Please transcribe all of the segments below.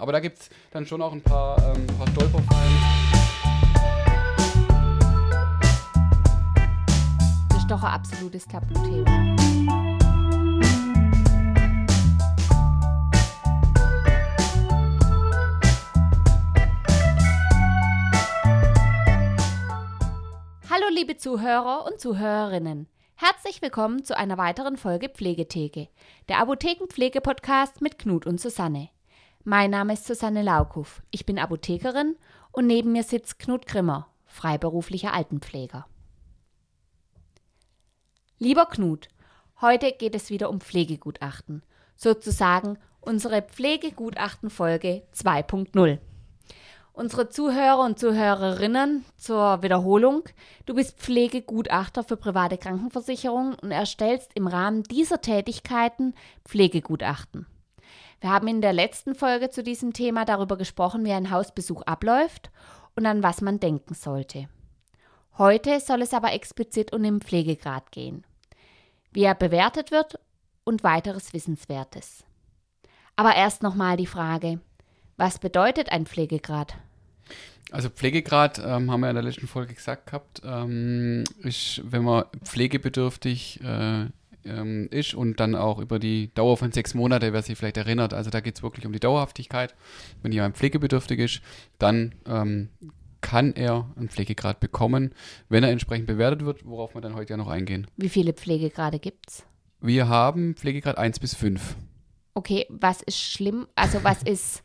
Aber da gibt es dann schon auch ein paar, ähm, paar Stolperfallen. Das ist doch ein absolutes Tabuthema. Hallo liebe Zuhörer und Zuhörerinnen. Herzlich willkommen zu einer weiteren Folge Pflegetheke, der Apothekenpflege-Podcast mit Knut und Susanne. Mein Name ist Susanne Laukow, ich bin Apothekerin und neben mir sitzt Knut Grimmer, freiberuflicher Altenpfleger. Lieber Knut, heute geht es wieder um Pflegegutachten, sozusagen unsere Pflegegutachten-Folge 2.0. Unsere Zuhörer und Zuhörerinnen zur Wiederholung. Du bist Pflegegutachter für private Krankenversicherungen und erstellst im Rahmen dieser Tätigkeiten Pflegegutachten. Wir haben in der letzten Folge zu diesem Thema darüber gesprochen, wie ein Hausbesuch abläuft und an was man denken sollte. Heute soll es aber explizit um den Pflegegrad gehen, wie er bewertet wird und weiteres Wissenswertes. Aber erst nochmal die Frage, was bedeutet ein Pflegegrad? Also Pflegegrad, ähm, haben wir in der letzten Folge gesagt gehabt, ähm, ist, wenn man pflegebedürftig äh, ähm, ist und dann auch über die Dauer von sechs Monate, wer sich vielleicht erinnert, also da geht es wirklich um die Dauerhaftigkeit. Wenn jemand pflegebedürftig ist, dann ähm, kann er einen Pflegegrad bekommen, wenn er entsprechend bewertet wird, worauf wir dann heute ja noch eingehen. Wie viele Pflegegrade gibt es? Wir haben Pflegegrad 1 bis 5. Okay, was ist schlimm? Also was ist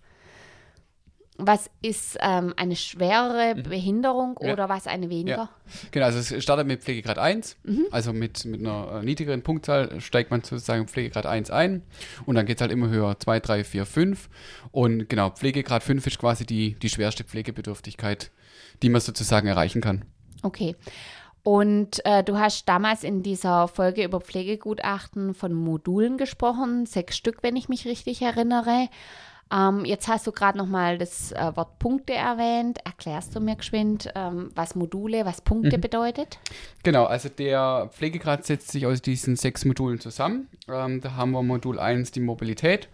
was ist ähm, eine schwerere Behinderung ja. oder was eine weniger? Ja. Genau, also es startet mit Pflegegrad 1, mhm. also mit, mit einer äh, niedrigeren Punktzahl steigt man sozusagen Pflegegrad 1 ein und dann geht es halt immer höher, 2, 3, 4, 5 und genau, Pflegegrad 5 ist quasi die, die schwerste Pflegebedürftigkeit, die man sozusagen erreichen kann. Okay. Und äh, du hast damals in dieser Folge über Pflegegutachten von Modulen gesprochen, sechs Stück, wenn ich mich richtig erinnere. Ähm, jetzt hast du gerade nochmal das äh, Wort Punkte erwähnt. Erklärst du mir geschwind, ähm, was Module, was Punkte mhm. bedeutet? Genau, also der Pflegegrad setzt sich aus diesen sechs Modulen zusammen. Ähm, da haben wir Modul 1 die Mobilität,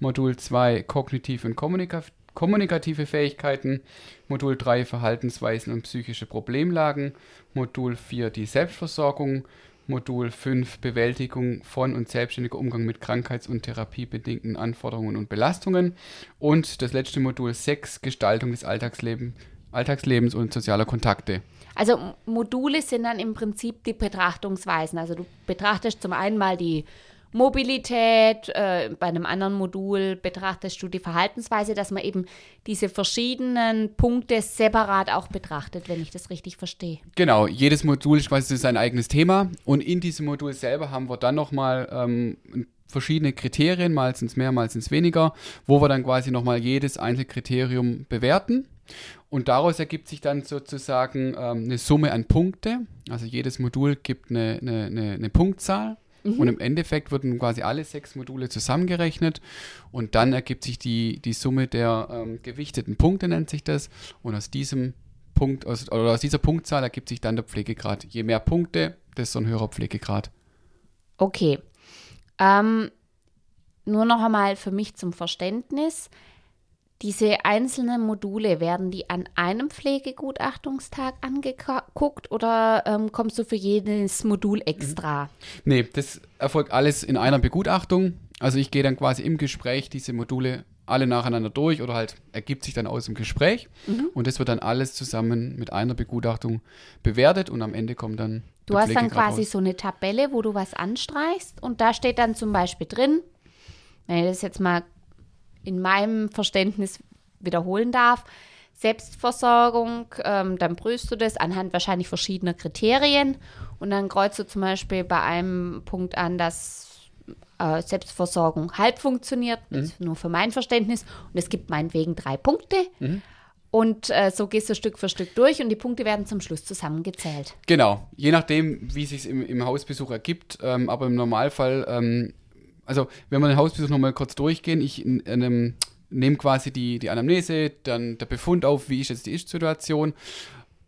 Modul 2 kognitive und kommunikative kommunikative Fähigkeiten, Modul 3 Verhaltensweisen und psychische Problemlagen, Modul 4 die Selbstversorgung, Modul 5 Bewältigung von und selbstständiger Umgang mit krankheits- und therapiebedingten Anforderungen und Belastungen und das letzte Modul 6 Gestaltung des Alltagsleben, Alltagslebens und sozialer Kontakte. Also Module sind dann im Prinzip die Betrachtungsweisen. Also du betrachtest zum einen mal die Mobilität, äh, bei einem anderen Modul betrachtest du die Verhaltensweise, dass man eben diese verschiedenen Punkte separat auch betrachtet, wenn ich das richtig verstehe. Genau, jedes Modul ist quasi sein eigenes Thema und in diesem Modul selber haben wir dann nochmal ähm, verschiedene Kriterien, mal sind es mehr, mal sind es weniger, wo wir dann quasi nochmal jedes einzelne Kriterium bewerten. Und daraus ergibt sich dann sozusagen ähm, eine Summe an Punkte. Also jedes Modul gibt eine, eine, eine, eine Punktzahl Mhm. Und im Endeffekt wurden quasi alle sechs Module zusammengerechnet und dann ergibt sich die, die Summe der ähm, gewichteten Punkte, nennt sich das. Und aus diesem Punkt, aus, oder aus dieser Punktzahl ergibt sich dann der Pflegegrad. Je mehr Punkte, desto ein höherer Pflegegrad. Okay. Ähm, nur noch einmal für mich zum Verständnis. Diese einzelnen Module, werden die an einem Pflegegutachtungstag angeguckt oder ähm, kommst du für jedes Modul extra? Mhm. Nee, das erfolgt alles in einer Begutachtung. Also ich gehe dann quasi im Gespräch diese Module alle nacheinander durch oder halt ergibt sich dann aus dem Gespräch. Mhm. Und das wird dann alles zusammen mit einer Begutachtung bewertet und am Ende kommt dann. Du hast dann quasi raus. so eine Tabelle, wo du was anstreichst und da steht dann zum Beispiel drin, wenn ich das jetzt mal in meinem Verständnis wiederholen darf. Selbstversorgung, ähm, dann prüfst du das anhand wahrscheinlich verschiedener Kriterien und dann kreuzt du zum Beispiel bei einem Punkt an, dass äh, Selbstversorgung halb funktioniert, mhm. nur für mein Verständnis und es gibt meinetwegen drei Punkte. Mhm. Und äh, so gehst du Stück für Stück durch und die Punkte werden zum Schluss zusammengezählt. Genau, je nachdem, wie es sich im, im Hausbesuch ergibt. Ähm, aber im Normalfall ähm, also wenn wir den Hausbesuch nochmal kurz durchgehen, ich ähm, nehme quasi die, die Anamnese, dann der Befund auf, wie ist jetzt die Ist-Situation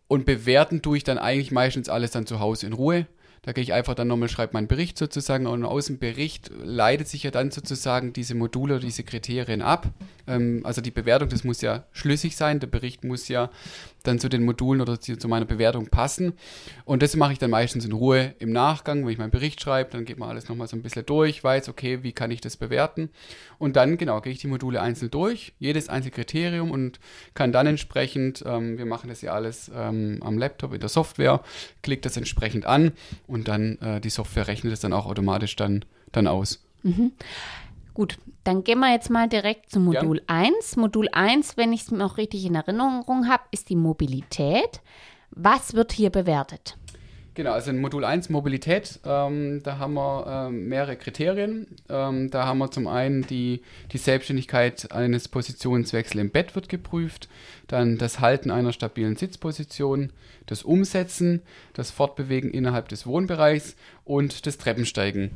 und bewerten tue ich dann eigentlich meistens alles dann zu Hause in Ruhe. Da gehe ich einfach dann nochmal, schreibe meinen Bericht sozusagen und aus dem Bericht leitet sich ja dann sozusagen diese Module diese Kriterien ab. Ähm, also die Bewertung, das muss ja schlüssig sein. Der Bericht muss ja dann zu den Modulen oder zu, zu meiner Bewertung passen. Und das mache ich dann meistens in Ruhe im Nachgang, wenn ich meinen Bericht schreibe, dann geht man alles nochmal so ein bisschen durch, weiß, okay, wie kann ich das bewerten. Und dann, genau, gehe ich die Module einzeln durch, jedes einzelne Kriterium und kann dann entsprechend, ähm, wir machen das ja alles ähm, am Laptop in der Software, klickt das entsprechend an und dann äh, die Software rechnet es dann auch automatisch dann, dann aus. Mhm. Gut, dann gehen wir jetzt mal direkt zu Modul ja. 1. Modul 1, wenn ich es noch richtig in Erinnerung habe, ist die Mobilität. Was wird hier bewertet? Genau, also in Modul 1 Mobilität, ähm, da haben wir ähm, mehrere Kriterien. Ähm, da haben wir zum einen die, die Selbstständigkeit eines Positionswechsels im Bett wird geprüft, dann das Halten einer stabilen Sitzposition, das Umsetzen, das Fortbewegen innerhalb des Wohnbereichs und das Treppensteigen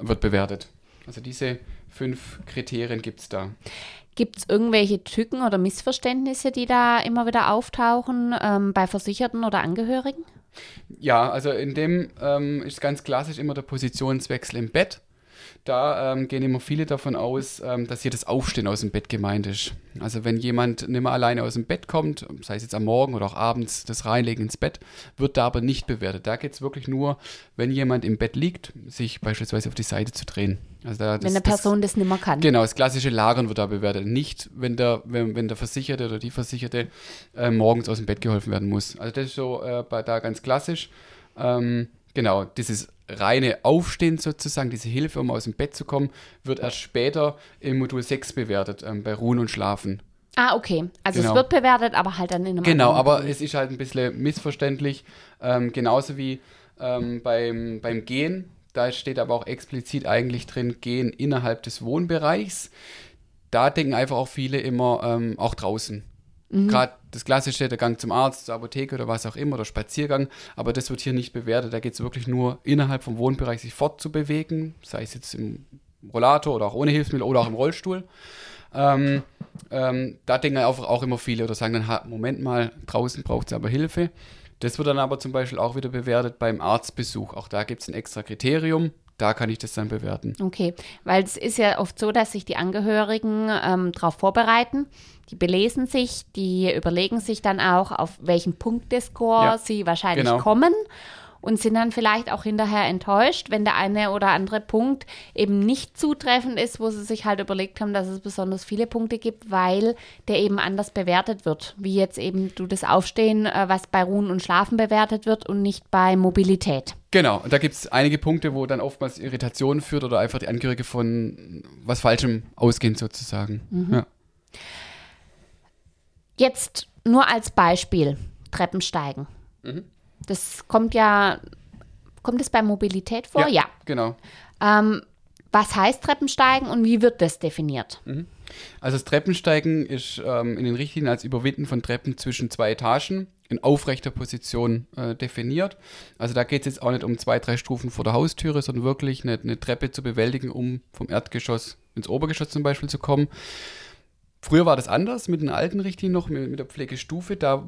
wird bewertet. Also diese fünf Kriterien gibt es da. Gibt es irgendwelche Tücken oder Missverständnisse, die da immer wieder auftauchen ähm, bei Versicherten oder Angehörigen? Ja, also in dem ähm, ist ganz klassisch immer der Positionswechsel im Bett. Da ähm, gehen immer viele davon aus, ähm, dass hier das Aufstehen aus dem Bett gemeint ist. Also wenn jemand nicht mehr alleine aus dem Bett kommt, sei es jetzt am Morgen oder auch abends das Reinlegen ins Bett, wird da aber nicht bewertet. Da geht es wirklich nur, wenn jemand im Bett liegt, sich beispielsweise auf die Seite zu drehen. Also da, das, wenn eine Person das, das nicht mehr kann. Genau, das klassische Lagern wird da bewertet. Nicht, wenn der, wenn, wenn der Versicherte oder die Versicherte äh, morgens aus dem Bett geholfen werden muss. Also das ist so äh, bei, da ganz klassisch. Ähm, genau, dieses reine Aufstehen sozusagen, diese Hilfe, um aus dem Bett zu kommen, wird erst später im Modul 6 bewertet, ähm, bei Ruhen und Schlafen. Ah, okay. Also genau. es wird bewertet, aber halt dann in einem Genau, aber es ist halt ein bisschen missverständlich. Ähm, genauso wie ähm, beim, beim Gehen. Da steht aber auch explizit eigentlich drin, Gehen innerhalb des Wohnbereichs. Da denken einfach auch viele immer ähm, auch draußen. Mhm. Gerade das klassische, der Gang zum Arzt, zur Apotheke oder was auch immer, oder Spaziergang, aber das wird hier nicht bewertet. Da geht es wirklich nur innerhalb vom Wohnbereich sich fortzubewegen, sei es jetzt im Rollator oder auch ohne Hilfsmittel oder auch im Rollstuhl. Ähm, ähm, da denken auch, auch immer viele oder sagen dann, Moment mal, draußen braucht es aber Hilfe. Das wird dann aber zum Beispiel auch wieder bewertet beim Arztbesuch. Auch da gibt es ein extra Kriterium, da kann ich das dann bewerten. Okay, weil es ist ja oft so, dass sich die Angehörigen ähm, darauf vorbereiten. Die belesen sich, die überlegen sich dann auch, auf welchen Punktescore ja, sie wahrscheinlich genau. kommen und sind dann vielleicht auch hinterher enttäuscht, wenn der eine oder andere Punkt eben nicht zutreffend ist, wo sie sich halt überlegt haben, dass es besonders viele Punkte gibt, weil der eben anders bewertet wird, wie jetzt eben du das Aufstehen, äh, was bei Ruhen und Schlafen bewertet wird und nicht bei Mobilität. Genau, und da gibt es einige Punkte, wo dann oftmals Irritationen führt oder einfach die Angehörige von was Falschem ausgehen sozusagen. Mhm. Ja. Jetzt nur als Beispiel Treppensteigen. Mhm. Das kommt ja, kommt es bei Mobilität vor? Ja, ja. genau. Ähm, was heißt Treppensteigen und wie wird das definiert? Mhm. Also das Treppensteigen ist ähm, in den Richtlinien als Überwinden von Treppen zwischen zwei Etagen in aufrechter Position äh, definiert. Also da geht es jetzt auch nicht um zwei, drei Stufen vor der Haustüre, sondern wirklich eine, eine, Treppe zu bewältigen, um vom Erdgeschoss ins Obergeschoss zum Beispiel zu kommen. Früher war das anders mit den alten Richtlinien noch, mit, mit der Pflegestufe. Da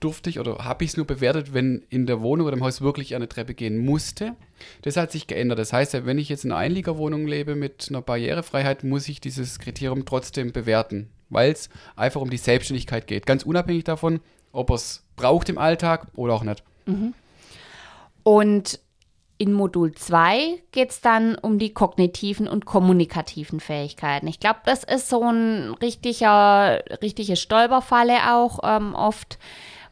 durfte ich oder habe ich es nur bewertet, wenn in der Wohnung oder im Haus wirklich eine Treppe gehen musste. Das hat sich geändert. Das heißt, wenn ich jetzt in einer Einliegerwohnung lebe mit einer Barrierefreiheit, muss ich dieses Kriterium trotzdem bewerten, weil es einfach um die Selbstständigkeit geht. Ganz unabhängig davon, ob er es braucht im Alltag oder auch nicht. Mhm. Und in Modul 2 geht es dann um die kognitiven und kommunikativen Fähigkeiten. Ich glaube, das ist so ein richtiger, richtige Stolperfalle auch ähm, oft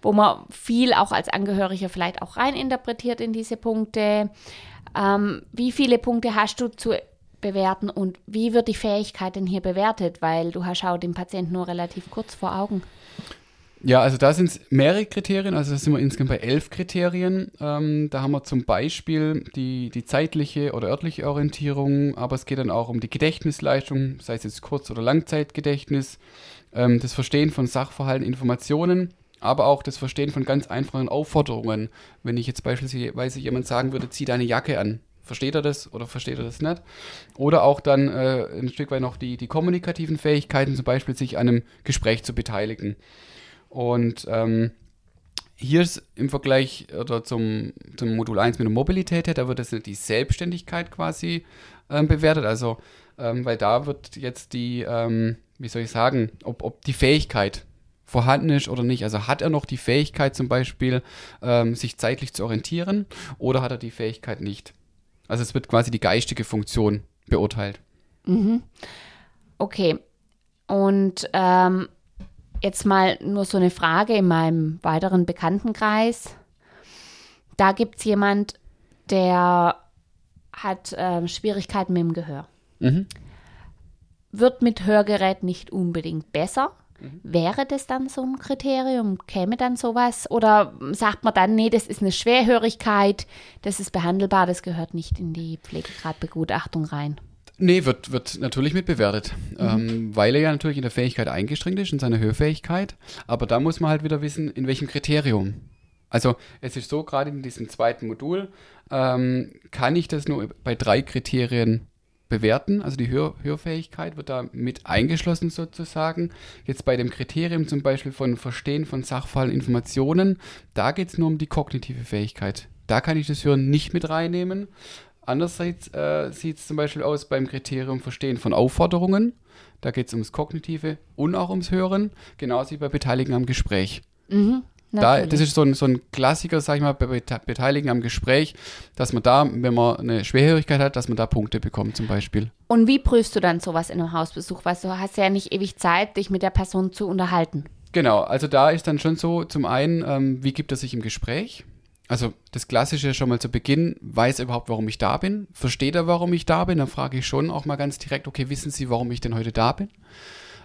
wo man viel auch als Angehöriger vielleicht auch reininterpretiert in diese Punkte. Ähm, wie viele Punkte hast du zu bewerten und wie wird die Fähigkeit denn hier bewertet? Weil du hast auch den Patienten nur relativ kurz vor Augen. Ja, also da sind es mehrere Kriterien, also da sind wir insgesamt bei elf Kriterien. Ähm, da haben wir zum Beispiel die, die zeitliche oder örtliche Orientierung, aber es geht dann auch um die Gedächtnisleistung, sei es jetzt Kurz- oder Langzeitgedächtnis, ähm, das Verstehen von Sachverhalten, Informationen, aber auch das Verstehen von ganz einfachen Aufforderungen. Wenn ich jetzt beispielsweise jemand sagen würde, zieh deine Jacke an, versteht er das oder versteht er das nicht? Oder auch dann äh, ein Stück weit noch die, die kommunikativen Fähigkeiten, zum Beispiel sich an einem Gespräch zu beteiligen. Und ähm, hier ist im Vergleich oder zum, zum Modul 1 mit der Mobilität da wird das die Selbstständigkeit quasi ähm, bewertet. Also, ähm, weil da wird jetzt die, ähm, wie soll ich sagen, ob, ob die Fähigkeit vorhanden ist oder nicht. Also hat er noch die Fähigkeit zum Beispiel, ähm, sich zeitlich zu orientieren oder hat er die Fähigkeit nicht? Also es wird quasi die geistige Funktion beurteilt. Mhm. Okay. Und ähm, jetzt mal nur so eine Frage in meinem weiteren Bekanntenkreis. Da gibt es jemand, der hat äh, Schwierigkeiten mit dem Gehör. Mhm. Wird mit Hörgerät nicht unbedingt besser. Mhm. Wäre das dann so ein Kriterium? Käme dann sowas? Oder sagt man dann, nee, das ist eine Schwerhörigkeit, das ist behandelbar, das gehört nicht in die Pflegegradbegutachtung rein? Nee, wird, wird natürlich mitbewertet, ähm, weil er ja natürlich in der Fähigkeit eingeschränkt ist, in seiner Hörfähigkeit. Aber da muss man halt wieder wissen, in welchem Kriterium. Also es ist so, gerade in diesem zweiten Modul ähm, kann ich das nur bei drei Kriterien bewerten. Also die Hör Hörfähigkeit wird da mit eingeschlossen sozusagen. Jetzt bei dem Kriterium zum Beispiel von Verstehen von Sachverhalten, Informationen, da geht es nur um die kognitive Fähigkeit. Da kann ich das Hören nicht mit reinnehmen. Andererseits äh, sieht es zum Beispiel aus beim Kriterium Verstehen von Aufforderungen. Da geht es ums Kognitive und auch ums Hören, genauso wie bei Beteiligen am Gespräch. Mhm, Da, das ist so ein, so ein Klassiker, sag ich mal, bei Bete- Beteiligen am Gespräch, dass man da, wenn man eine Schwerhörigkeit hat, dass man da Punkte bekommt zum Beispiel. Und wie prüfst du dann sowas in einem Hausbesuch? Weil du hast ja nicht ewig Zeit, dich mit der Person zu unterhalten. Genau, also da ist dann schon so, zum einen, ähm, wie gibt er sich im Gespräch? Also das Klassische schon mal zu Beginn, weiß er überhaupt, warum ich da bin? Versteht er, warum ich da bin? Dann frage ich schon auch mal ganz direkt, okay, wissen Sie, warum ich denn heute da bin?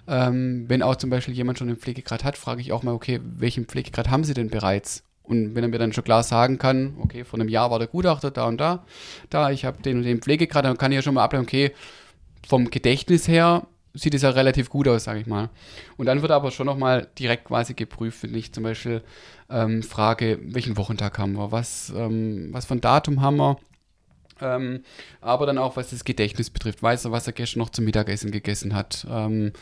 Ähm, wenn auch zum Beispiel jemand schon einen Pflegegrad hat, frage ich auch mal, okay, welchen Pflegegrad haben Sie denn bereits? Und wenn er mir dann schon klar sagen kann, okay, vor einem Jahr war der Gutachter da und da, da, ich habe den und den Pflegegrad, dann kann ich ja schon mal ableiten, okay, vom Gedächtnis her sieht es ja relativ gut aus, sage ich mal. Und dann wird aber schon nochmal direkt quasi geprüft, wenn ich zum Beispiel ähm, frage, welchen Wochentag haben wir, was, ähm, was für ein Datum haben wir, ähm, aber dann auch, was das Gedächtnis betrifft, weiß er, was er gestern noch zum Mittagessen gegessen hat. Ähm,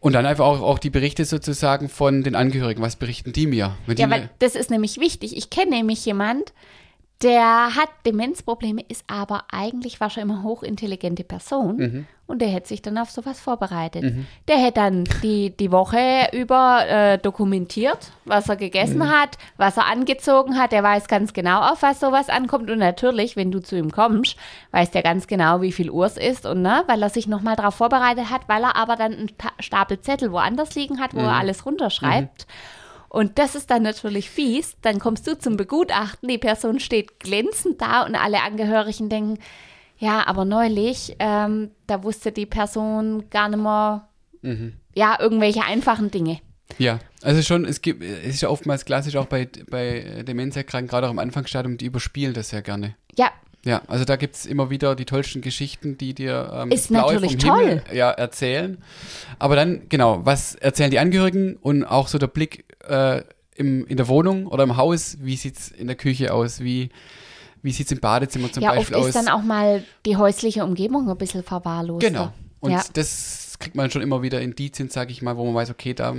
und dann einfach auch, auch die Berichte sozusagen von den Angehörigen, was berichten die mir? Die Ja, weil das ist nämlich wichtig. Ich kenne nämlich jemand, der hat Demenzprobleme, ist aber eigentlich war schon immer hochintelligente Person Mhm. und der hätte sich dann auf sowas vorbereitet. Der hätte dann die, die Woche über äh, dokumentiert, was er gegessen Mhm. hat, was er angezogen hat. Der weiß ganz genau, auf was sowas ankommt und natürlich, wenn du zu ihm kommst, weiß der ganz genau, wie viel Uhr es ist und ne, weil er sich nochmal darauf vorbereitet hat, weil er aber dann einen Ta Stapel Zettel woanders liegen hat, wo er alles runterschreibt. Und das ist dann natürlich fies. Dann kommst du zum Begutachten, die Person steht glänzend da und alle Angehörigen denken, ja, aber neulich, ähm, da wusste die Person gar nicht mehr, ja, irgendwelche einfachen Dinge. Ja, also schon, es gibt, es ist ja oftmals klassisch auch bei, bei Demenzerkrankten, gerade auch im Anfangsstadium, die überspielen das sehr gerne. Ja, Ja, also da gibt es immer wieder die tollsten Geschichten, die dir ähm, Ist blaue natürlich vom Himmel, toll. ja, erzählen. Aber dann, genau, was erzählen die Angehörigen und auch so der Blick äh, im, in der Wohnung oder im Haus, wie sieht es in der Küche aus, wie, wie sieht es im Badezimmer zum ja, Beispiel oft aus. ist dann auch mal die häusliche Umgebung ein bisschen verwahrlost. Genau. Und ja. das kriegt man schon immer wieder Indizien, sage ich mal, wo man weiß, okay, da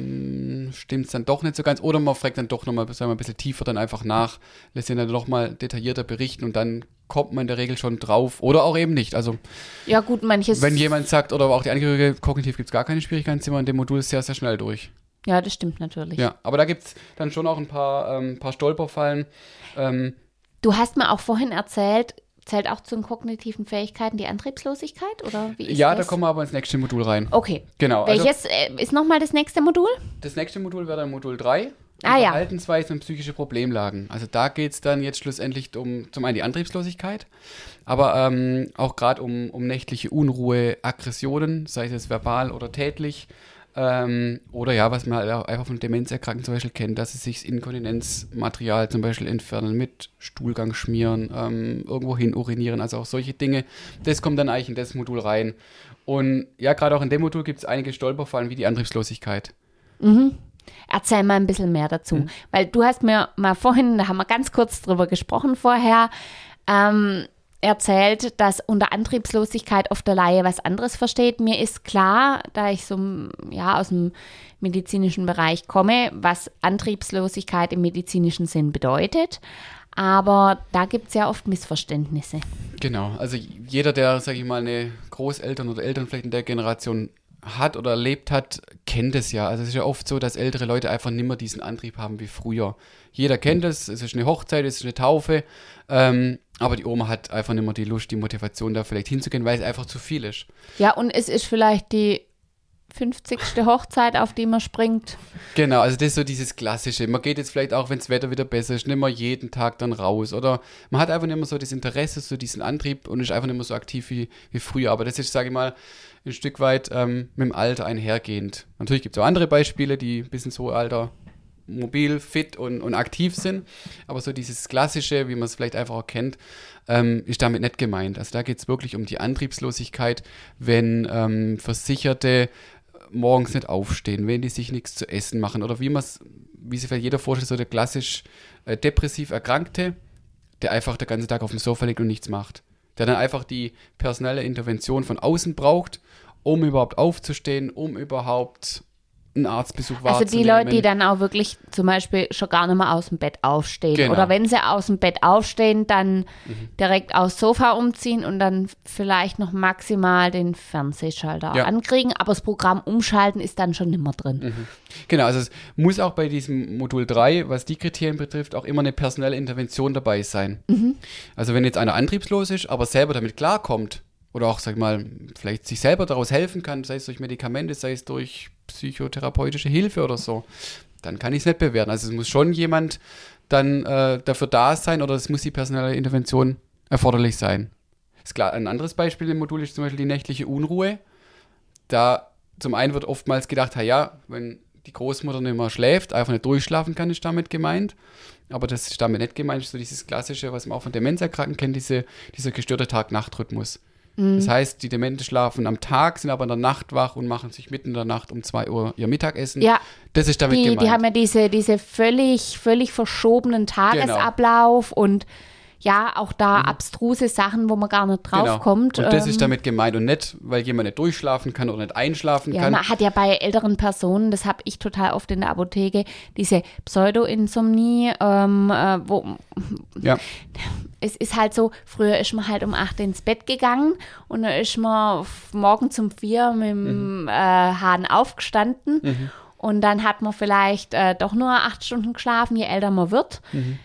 stimmt es dann doch nicht so ganz. Oder man fragt dann doch nochmal ein bisschen tiefer dann einfach nach, lässt ihn dann doch mal detaillierter berichten und dann kommt man in der Regel schon drauf. Oder auch eben nicht. Also ja, gut, manches. wenn jemand sagt, oder auch die Angehörige, kognitiv gibt es gar keine Schwierigkeiten, sind wir in dem Modul sehr, sehr schnell durch. ja, das stimmt natürlich. Ja, aber da gibt es dann schon auch ein paar, ähm, paar Stolperfallen. Ähm, Du hast mir auch vorhin erzählt, zählt auch zu den kognitiven Fähigkeiten die Antriebslosigkeit? Oder wie ist ja, das? da kommen wir aber ins nächste Modul rein. Okay. Genau. also- Welches äh, ist nochmal das nächste Modul? Das nächste Modul wäre dann Modul 3. Ah, ja. Verhaltensweisen und psychische Problemlagen. Also da geht es dann jetzt schlussendlich um zum einen die Antriebslosigkeit, aber ähm, auch gerade um, um nächtliche Unruhe, Aggressionen, sei es jetzt verbal oder tätlich. Ähm, oder ja, was man auch einfach von Demenzerkrankten zum Beispiel kennt, dass sie sich Inkontinenzmaterial zum Beispiel entfernen, mit Stuhlgang schmieren, ähm, irgendwo hin urinieren, also auch solche Dinge. Das kommt dann eigentlich in das Modul rein. Und ja, gerade auch in dem Modul gibt es einige Stolperfallen wie die Antriebslosigkeit. Erzähl mal ein bisschen mehr dazu. Mhm. Weil du hast mir mal vorhin, da haben wir ganz kurz drüber gesprochen vorher, ähm, erzählt, dass unter Antriebslosigkeit oft der Laie was anderes versteht. Mir ist klar, da ich so ja, aus dem medizinischen Bereich komme, was Antriebslosigkeit im medizinischen Sinn bedeutet. Aber da gibt es ja oft Missverständnisse. Genau, also jeder, der, sage ich mal, eine Großeltern oder Eltern vielleicht in der Generation hat oder erlebt hat, kennt es ja. Also es ist ja oft so, dass ältere Leute einfach nicht mehr diesen Antrieb haben wie früher. Jeder kennt es, es ist eine Hochzeit, es ist eine Taufe, ähm, aber die Oma hat einfach nicht mehr die Lust, die Motivation da vielleicht hinzugehen, weil es einfach zu viel ist. Ja, und es ist vielleicht die 50. Hochzeit, auf die man springt. Genau, also das ist so dieses Klassische. Man geht jetzt vielleicht auch, wenn das Wetter wieder besser ist, nicht mehr jeden Tag dann raus. Oder man hat einfach nicht mehr so das Interesse, so diesen Antrieb und ist einfach nicht mehr so aktiv wie, wie früher. Aber das ist, sage ich mal, ein Stück weit ähm, mit dem Alter einhergehend. Natürlich gibt es auch andere Beispiele, die ein bisschen so Alter mobil, fit und, und aktiv sind. Aber so dieses Klassische, wie man es vielleicht einfach auch kennt, ähm, ist damit nicht gemeint. Also da geht es wirklich um die Antriebslosigkeit, wenn ähm, Versicherte morgens nicht aufstehen, wenn die sich nichts zu essen machen oder wie man es, wie sich vielleicht jeder vorstellt, so der klassisch äh, depressiv Erkrankte, der einfach den ganzen Tag auf dem Sofa liegt und nichts macht. Der dann einfach die personelle Intervention von außen braucht, um überhaupt aufzustehen, um überhaupt einen Arztbesuch Also die Leute, die dann auch wirklich zum Beispiel schon gar nicht mehr aus dem Bett aufstehen. Genau. Oder wenn sie aus dem Bett aufstehen, dann mhm. direkt aufs Sofa umziehen und dann vielleicht noch maximal den Fernsehschalter ja. ankriegen. Aber das Programm umschalten ist dann schon immer drin. Mhm. Genau, also es muss auch bei diesem Modul 3, was die Kriterien betrifft, auch immer eine personelle Intervention dabei sein. Mhm. Also wenn jetzt einer antriebslos ist, aber selber damit klarkommt, oder auch, sag mal, vielleicht sich selber daraus helfen kann, sei es durch Medikamente, sei es durch psychotherapeutische Hilfe oder so, dann kann ich es nicht bewerten. Also es muss schon jemand dann äh, dafür da sein oder es muss die personelle Intervention erforderlich sein. Ist klar, ein anderes Beispiel im Modul ist zum Beispiel die nächtliche Unruhe. Da zum einen wird oftmals gedacht, ja, wenn die Großmutter nicht mehr schläft, einfach nicht durchschlafen kann, ist damit gemeint. Aber das ist damit nicht gemeint, ist so dieses klassische, was man auch von Demenzerkrankten kennt, diese, dieser gestörte Tag-Nacht-Rhythmus. Mhm. Das heißt, die Demente schlafen am Tag, sind aber in der Nacht wach und machen sich mitten in der Nacht um 2 Uhr ihr Mittagessen. Ja. Das ist damit die, gemeint. Die haben ja diese, diese völlig, völlig verschobenen genau. Tagesablauf genau. und ja, auch da mhm. abstruse Sachen, wo man gar nicht drauf genau. kommt. Und das ähm, ist damit gemeint und nicht, weil jemand nicht durchschlafen kann oder nicht einschlafen ja, kann. Man hat ja bei älteren Personen, das habe ich total oft in der Apotheke, diese Pseudo-Insomnie, ähm, äh, wo ja. es ist halt so, früher ist man halt um 8 ins Bett gegangen und dann ist man morgen um 4 mit dem mhm. äh, Hahn aufgestanden. Mhm. Und dann hat man vielleicht äh, doch nur acht Stunden geschlafen, je älter man wird. Mhm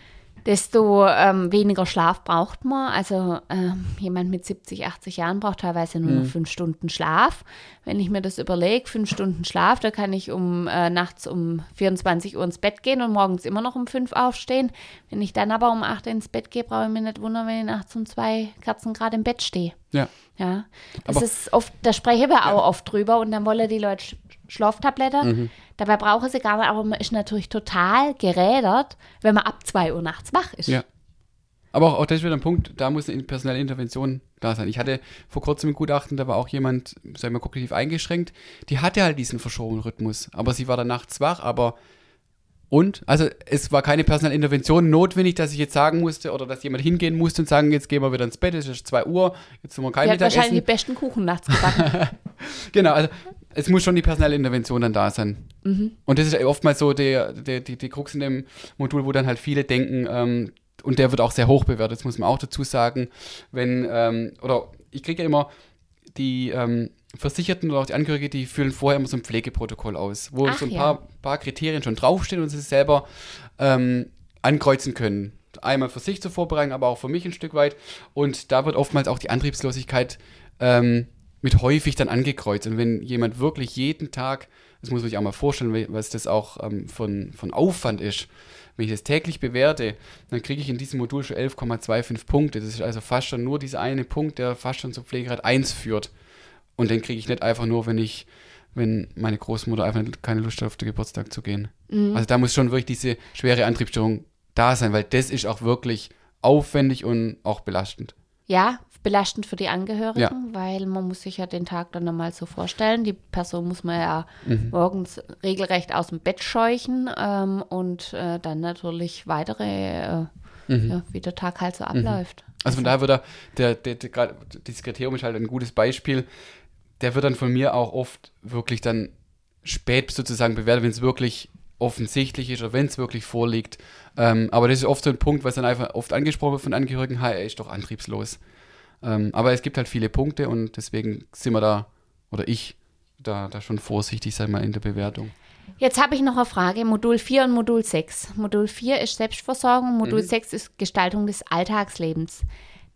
desto ähm, weniger Schlaf braucht man. Also ähm, jemand mit 70, 80 Jahren braucht teilweise nur mhm. noch fünf Stunden Schlaf. Wenn ich mir das überlege, fünf Stunden Schlaf, da kann ich um äh, nachts um 24 Uhr ins Bett gehen und morgens immer noch um fünf aufstehen. Wenn ich dann aber um acht ins Bett gehe, brauche ich mir nicht wundern, wenn ich nachts um zwei Kerzen gerade im Bett stehe. Ja. Ja. Das aber ist oft, da sprechen wir auch oft drüber und dann wollen die Leute Schlaftabletten. Mhm. Dabei brauchen sie gar nicht, aber man ist natürlich total gerädert, wenn man ab 2 Uhr nachts wach ist. Ja. Aber auch, auch das ist wieder ein Punkt, da muss eine personelle Intervention da sein. Ich hatte vor kurzem ein Gutachten, da war auch jemand, sagen wir, kognitiv eingeschränkt, die hatte halt diesen verschobenen Rhythmus, aber sie war dann nachts wach, aber und? Also es war keine personelle Intervention notwendig, dass ich jetzt sagen musste oder dass jemand hingehen musste und sagen, jetzt gehen wir wieder ins Bett, es ist 2 Uhr, jetzt sind wir kein die Mittagessen. hat wahrscheinlich die besten Kuchen nachts gebacken. genau, also es muss schon die personelle Intervention dann da sein. Mhm. Und das ist oftmals so der, der, die, die Krux in dem Modul, wo dann halt viele denken, ähm, und der wird auch sehr hoch bewertet, das muss man auch dazu sagen, wenn, ähm, oder ich kriege ja immer die ähm, Versicherten oder auch die Angehörige, die füllen vorher immer so ein Pflegeprotokoll aus, wo Ach, so ein ja. paar, paar Kriterien schon draufstehen und sie selber ähm, ankreuzen können. Einmal für sich zur Vorbereitung, aber auch für mich ein Stück weit. Und da wird oftmals auch die Antriebslosigkeit ähm, mit häufig dann angekreuzt. Und wenn jemand wirklich jeden Tag, das muss man sich auch mal vorstellen, was das auch ähm, von, von Aufwand ist, wenn ich das täglich bewerte, dann kriege ich in diesem Modul schon 11,25 Punkte. Das ist also fast schon nur dieser eine Punkt, der fast schon zum Pflegegrad 1 führt. Und den kriege ich nicht einfach nur, wenn ich, wenn meine Großmutter einfach keine Lust hat, auf den Geburtstag zu gehen. Mhm. Also da muss schon wirklich diese schwere Antriebsstörung da sein, weil das ist auch wirklich aufwendig und auch belastend. Ja, belastend für die Angehörigen, ja. weil man muss sich ja den Tag dann nochmal so vorstellen. Die Person muss man ja mhm. morgens regelrecht aus dem Bett scheuchen ähm, und äh, dann natürlich weitere, äh, mhm. ja, wie der Tag halt so mhm. abläuft. Also von daher wird er, der, der, der, der, dieses Kriterium ist halt ein gutes Beispiel. Der wird dann von mir auch oft wirklich dann spät sozusagen bewertet, wenn es wirklich offensichtlich ist oder wenn es wirklich vorliegt. Ähm, aber das ist oft so ein Punkt, was dann einfach oft angesprochen wird von Angehörigen, hey, er ist doch antriebslos. Ähm, aber es gibt halt viele Punkte und deswegen sind wir da, oder ich, da, da schon vorsichtig, sag mal, in der Bewertung. Jetzt habe ich noch eine Frage, Modul 4 und Modul 6. Modul 4 ist Selbstversorgung, Modul mhm. 6 ist Gestaltung des Alltagslebens.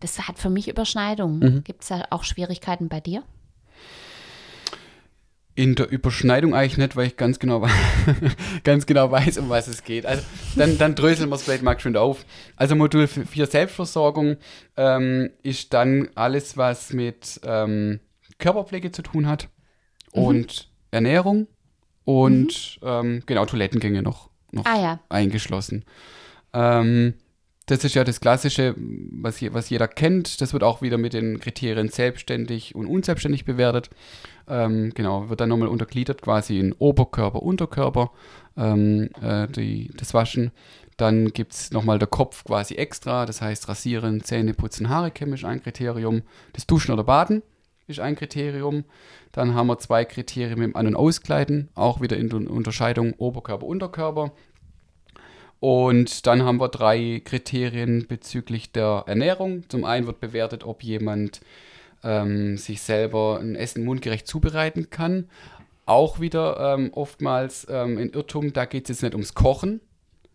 Das hat für mich Überschneidungen. Mhm. Gibt es da auch Schwierigkeiten bei dir? In der Überschneidung eigentlich nicht, weil ich ganz genau, ganz genau weiß, um was es geht. Also dann, dann dröseln wir es vielleicht mal schön auf. Also Modul 4 Selbstversorgung ähm, ist dann alles, was mit ähm, Körperpflege zu tun hat mhm. und Ernährung und mhm. ähm, genau Toilettengänge noch, noch ah, ja. eingeschlossen. Ähm, das ist ja das Klassische, was, je, was jeder kennt. Das wird auch wieder mit den Kriterien selbstständig und unselbstständig bewertet. Ähm, genau, wird dann nochmal untergliedert quasi in Oberkörper, Unterkörper, ähm, äh, die, das Waschen. Dann gibt es nochmal der Kopf quasi extra, das heißt Rasieren, Zähne putzen, Haare kämmen ist ein Kriterium. Das Duschen oder Baden ist ein Kriterium. Dann haben wir zwei Kriterien mit dem An- und Auskleiden, auch wieder in der Unterscheidung Oberkörper, Unterkörper. Und dann haben wir drei Kriterien bezüglich der Ernährung. Zum einen wird bewertet, ob jemand ähm, sich selber ein Essen mundgerecht zubereiten kann. Auch wieder ähm, oftmals ähm, in Irrtum, da geht es jetzt nicht ums Kochen,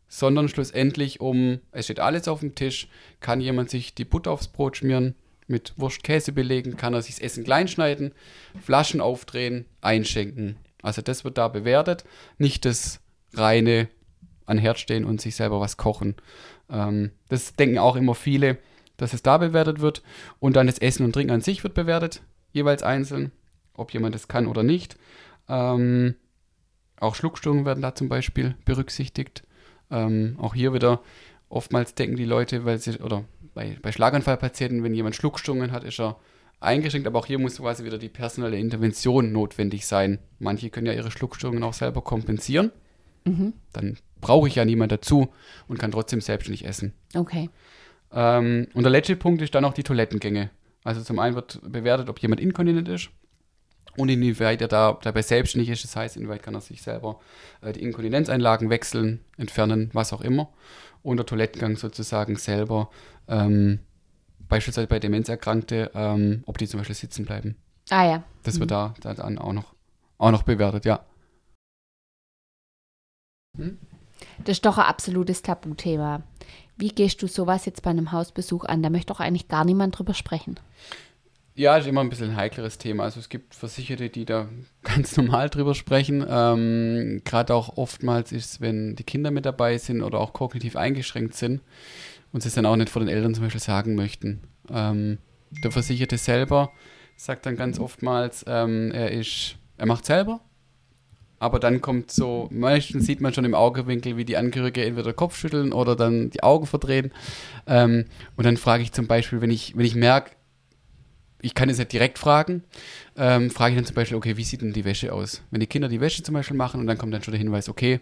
sondern schlussendlich um, es steht alles auf dem Tisch, kann jemand sich die Butter aufs Brot schmieren, mit Wurst Käse belegen, kann er sich das Essen klein schneiden, Flaschen aufdrehen, einschenken. Also das wird da bewertet, nicht das reine an Herd stehen und sich selber was kochen. Ähm, das denken auch immer viele, dass es da bewertet wird. Und dann das Essen und Trinken an sich wird bewertet, jeweils einzeln, ob jemand das kann oder nicht. Ähm, auch Schluckstörungen werden da zum Beispiel berücksichtigt. Ähm, auch hier wieder, oftmals denken die Leute, weil sie, oder bei, bei Schlaganfallpatienten, wenn jemand Schluckstörungen hat, ist er eingeschränkt, aber auch hier muss quasi wieder die personelle Intervention notwendig sein. Manche können ja ihre Schluckstörungen auch selber kompensieren. Mhm. Dann brauche ich ja niemand dazu und kann trotzdem selbstständig essen. Okay. Ähm, und der letzte Punkt ist dann auch die Toilettengänge. Also zum einen wird bewertet, ob jemand inkontinent ist und inwieweit er da dabei selbstständig ist. Das heißt, inwieweit kann er sich selber äh, die Inkontinenzeinlagen wechseln, entfernen, was auch immer. Und der Toilettengang sozusagen selber, ähm, beispielsweise bei Demenzerkrankte, ähm, ob die zum Beispiel sitzen bleiben. Ah ja. Das mhm. wird da, da dann auch noch, auch noch bewertet, ja. Hm? Das ist doch ein absolutes Tabuthema. Wie gehst du sowas jetzt bei einem Hausbesuch an? Da möchte doch eigentlich gar niemand drüber sprechen. Ja, ist immer ein bisschen ein heikleres Thema. Also es gibt Versicherte, die da ganz normal drüber sprechen. Ähm, Gerade auch oftmals ist es, wenn die Kinder mit dabei sind oder auch kognitiv eingeschränkt sind und sie es dann auch nicht vor den Eltern zum Beispiel sagen möchten. Ähm, der Versicherte selber sagt dann ganz oftmals, ähm, er ist, er macht selber, aber dann kommt so, meistens sieht man schon im Augewinkel, wie die Angehörige entweder Kopf schütteln oder dann die Augen verdrehen. Ähm, und dann frage ich zum Beispiel, wenn ich, wenn ich merke, ich kann es nicht direkt fragen, ähm, frage ich dann zum Beispiel, okay, wie sieht denn die Wäsche aus? Wenn die Kinder die Wäsche zum Beispiel machen und dann kommt dann schon der Hinweis, okay,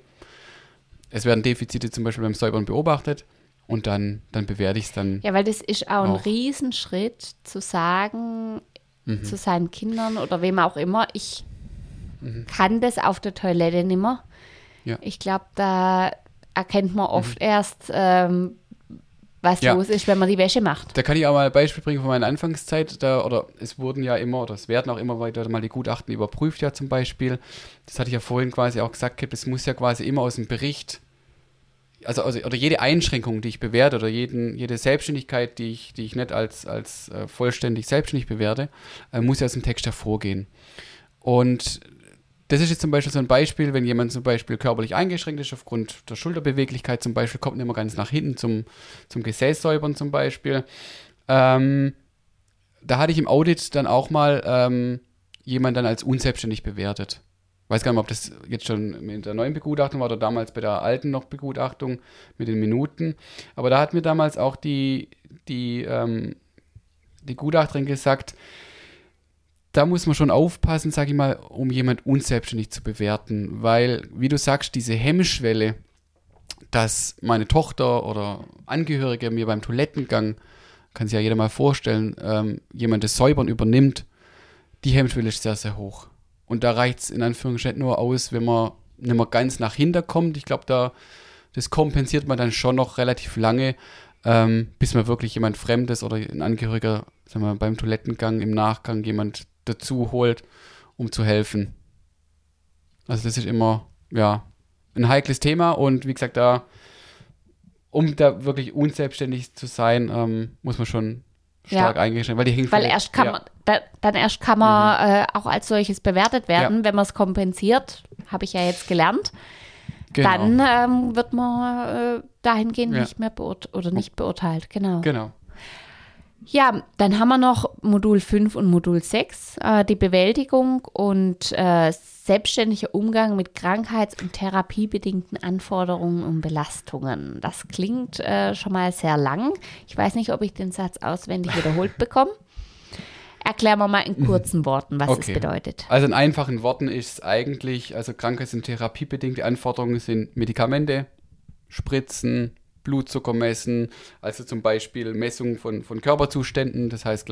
es werden Defizite zum Beispiel beim Säubern beobachtet und dann, dann bewerte ich es dann. Ja, weil das ist auch, auch. ein Riesenschritt zu sagen mhm. zu seinen Kindern oder wem auch immer, ich mhm. kann das auf der Toilette nicht mehr. Ja. Ich glaube, da erkennt man oft mhm. erst, ähm, was ja. los ist, wenn man die Wäsche macht. Da kann ich auch mal ein Beispiel bringen von meiner Anfangszeit. Da, oder es wurden ja immer, oder es werden auch immer weiter mal die Gutachten überprüft, ja zum Beispiel. Das hatte ich ja vorhin quasi auch gesagt, es muss ja quasi immer aus dem Bericht, also, also oder jede Einschränkung, die ich bewerte, oder jeden, jede Selbstständigkeit, die ich, die ich nicht als, als äh, vollständig selbstständig bewerte, äh, muss ja aus dem Text hervorgehen. Und das ist jetzt zum Beispiel so ein Beispiel, wenn jemand zum Beispiel körperlich eingeschränkt ist aufgrund der Schulterbeweglichkeit zum Beispiel, kommt nicht mehr ganz nach hinten zum, zum Gesäßsäubern zum Beispiel. Ähm, da hatte ich im Audit dann auch mal ähm, jemand dann als unselbstständig bewertet. Weiß gar nicht, ob das jetzt schon mit der neuen Begutachtung war oder damals bei der alten noch Begutachtung mit den Minuten. Aber da hat mir damals auch die, die, ähm, die Gutachterin gesagt, da muss man schon aufpassen, sage ich mal, um jemand unselbstständig zu bewerten, weil, wie du sagst, diese Hemmschwelle, dass meine Tochter oder Angehörige mir beim Toilettengang kann sich ja jeder mal vorstellen, ähm, jemand das Säubern übernimmt, die Hemmschwelle ist sehr, sehr hoch. Und da reicht es in Anführungsstrichen nur aus, wenn man nicht mehr ganz nach hinten kommt. Ich glaube, da das kompensiert man dann schon noch relativ lange, ähm, bis man wirklich jemand Fremdes oder ein Angehöriger, sagen wir, beim Toilettengang im Nachgang jemand dazu holt, um zu helfen. Also das ist immer, ja, ein heikles Thema und wie gesagt, da, um da wirklich unselbstständig zu sein, ähm, muss man schon stark ja. eingeschränkt, weil die hängt Weil erst kann ja. man, da, dann erst kann man mhm. äh, auch als solches bewertet werden, ja. wenn man es kompensiert, habe ich ja jetzt gelernt. Genau. Dann ähm, wird man äh, dahingehend nicht mehr beurteilt oder nicht beurteilt, genau. Genau. Ja, dann haben wir noch Modul 5 und Modul 6, äh, die Bewältigung und äh, selbstständiger Umgang mit krankheits- und therapiebedingten Anforderungen und Belastungen. Das klingt äh, schon mal sehr lang. Ich weiß nicht, ob ich den Satz auswendig wiederholt bekomme. Erklären wir mal in kurzen Worten, was okay. es bedeutet. Also in einfachen Worten ist es eigentlich, also krankheits- und therapiebedingte Anforderungen sind Medikamente, Spritzen, Blutzucker messen, also zum Beispiel Messung von, von Körperzuständen, das heißt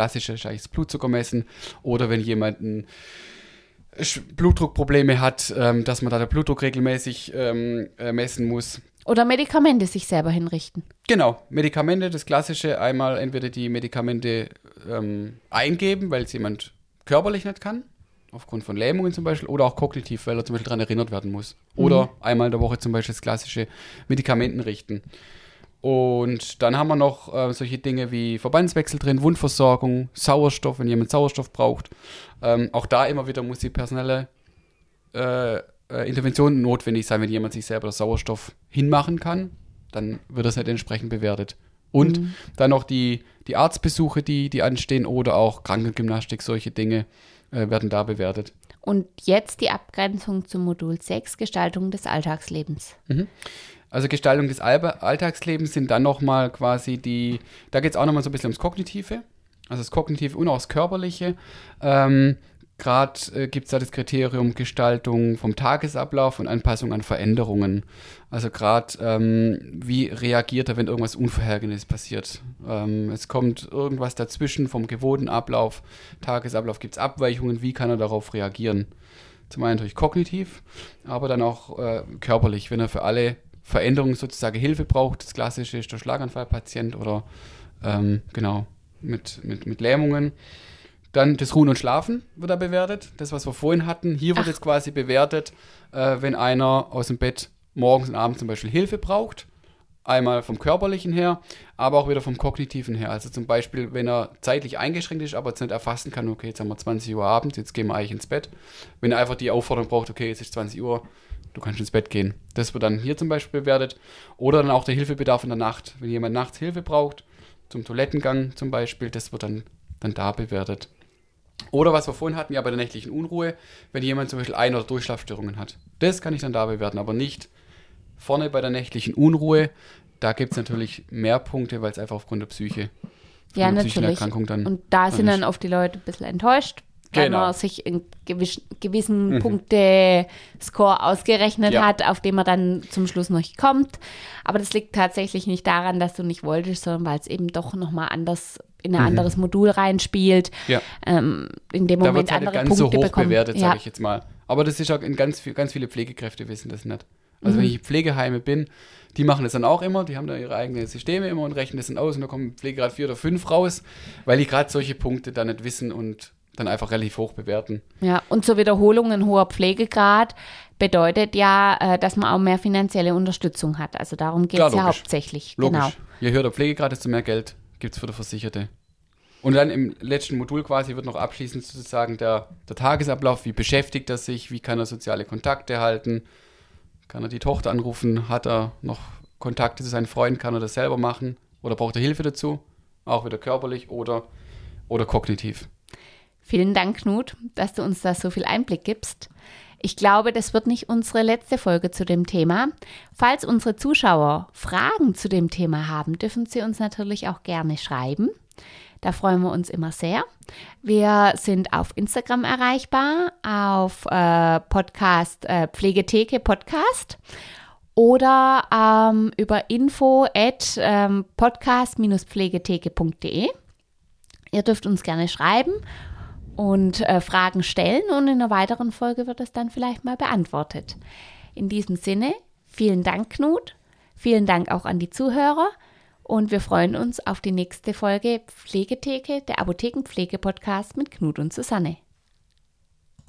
eigentlich das Blutzucker messen oder wenn jemand Blutdruckprobleme hat, ähm, dass man da den Blutdruck regelmäßig ähm, äh, messen muss. Oder Medikamente sich selber hinrichten. Genau, Medikamente, das Klassische, einmal entweder die Medikamente ähm, eingeben, weil es jemand körperlich nicht kann, aufgrund von Lähmungen zum Beispiel, oder auch kognitiv, weil er zum Beispiel daran erinnert werden muss. Oder mhm. einmal in der Woche zum Beispiel das klassische Medikamenten richten. Und dann haben wir noch äh, solche Dinge wie Verbandswechsel drin, Wundversorgung, Sauerstoff, wenn jemand Sauerstoff braucht. Ähm, auch da immer wieder muss die personelle äh, äh, Intervention notwendig sein, wenn jemand sich selber Sauerstoff hinmachen kann, dann wird das halt entsprechend bewertet. Und mhm. dann noch die, die Arztbesuche, die, die anstehen oder auch Krankengymnastik, solche Dinge äh, werden da bewertet. Und jetzt die Abgrenzung zum Modul 6, Gestaltung des Alltagslebens. Mhm. Also Gestaltung des Alltagslebens sind dann nochmal quasi die, da geht es auch nochmal so ein bisschen ums Kognitive, also das Kognitive und auch das Körperliche. Ähm, Gerade äh, gibt es da das Kriterium Gestaltung vom Tagesablauf und Anpassung an Veränderungen. Also gerade, ähm, wie reagiert er, wenn irgendwas Unvorhergesehenes passiert? Ähm, es kommt irgendwas dazwischen vom gewohnten Ablauf, Tagesablauf, gibt es Abweichungen, wie kann er darauf reagieren? Zum einen natürlich kognitiv, aber dann auch äh, körperlich, wenn er für alle Veränderung sozusagen Hilfe braucht. Das klassische ist der Schlaganfallpatient oder ähm, genau mit, mit, mit Lähmungen. Dann das Ruhen und Schlafen wird da bewertet. Das, was wir vorhin hatten. Hier wird Ach. jetzt quasi bewertet, äh, wenn einer aus dem Bett morgens und abends zum Beispiel Hilfe braucht. Einmal vom körperlichen her, aber auch wieder vom kognitiven her. Also zum Beispiel, wenn er zeitlich eingeschränkt ist, aber jetzt nicht erfassen kann, okay, jetzt haben wir 20 Uhr abends, jetzt gehen wir eigentlich ins Bett. Wenn er einfach die Aufforderung braucht, okay, jetzt ist 20 Uhr, du kannst ins Bett gehen. Das wird dann hier zum Beispiel bewertet. Oder dann auch der Hilfebedarf in der Nacht. Wenn jemand nachts Hilfe braucht, zum Toilettengang zum Beispiel, das wird dann, dann da bewertet. Oder was wir vorhin hatten, ja bei der nächtlichen Unruhe, wenn jemand zum Beispiel Ein- oder Durchschlafstörungen hat. Das kann ich dann da bewerten, aber nicht vorne bei der nächtlichen Unruhe. Da gibt es natürlich mehr Punkte, weil es einfach aufgrund der Psyche, ja, der natürlich. Erkrankung dann. Und da sind dann oft die Leute ein bisschen enttäuscht, weil genau. man sich einen gewissen, gewissen mhm. Punkte-Score ausgerechnet ja. hat, auf den man dann zum Schluss noch kommt. Aber das liegt tatsächlich nicht daran, dass du nicht wolltest, sondern weil es eben doch nochmal anders in ein mhm. anderes Modul reinspielt. Ja. Ähm, in dem Moment da halt andere ganz Punkte so hoch bekommen. bewertet, ja. sage ich jetzt mal. Aber das ist auch in ganz, ganz viele Pflegekräfte wissen das nicht. Also mhm. wenn ich Pflegeheime bin, die machen das dann auch immer, die haben da ihre eigenen Systeme immer und rechnen das dann aus und da kommen Pflegegrad 4 oder 5 raus, weil die gerade solche Punkte dann nicht wissen und dann einfach relativ hoch bewerten. Ja, und zur Wiederholung ein hoher Pflegegrad bedeutet ja, äh, dass man auch mehr finanzielle Unterstützung hat. Also darum geht es ja hauptsächlich. Logisch. Genau. Je höher der Pflegegrad, desto mehr Geld gibt es für die Versicherte. Und dann im letzten Modul quasi wird noch abschließend sozusagen der, der Tagesablauf, wie beschäftigt er sich, wie kann er soziale Kontakte halten, kann er die Tochter anrufen, hat er noch Kontakte zu seinen Freunden, kann er das selber machen oder braucht er Hilfe dazu, auch wieder körperlich oder, oder kognitiv. Vielen Dank, Knut, dass du uns da so viel Einblick gibst. Ich glaube, das wird nicht unsere letzte Folge zu dem Thema. Falls unsere Zuschauer Fragen zu dem Thema haben, dürfen sie uns natürlich auch gerne schreiben. Da freuen wir uns immer sehr. Wir sind auf Instagram erreichbar, auf äh, Podcast äh, Pflegetheke Podcast oder ähm, über info at ähm, podcast-pflegetheke.de. Ihr dürft uns gerne schreiben und äh, Fragen stellen und in einer weiteren Folge wird es dann vielleicht mal beantwortet. In diesem Sinne, vielen Dank, Knut. Vielen Dank auch an die Zuhörer und wir freuen uns auf die nächste Folge Pflegetheke, der Apothekenpflege-Podcast mit Knut und Susanne.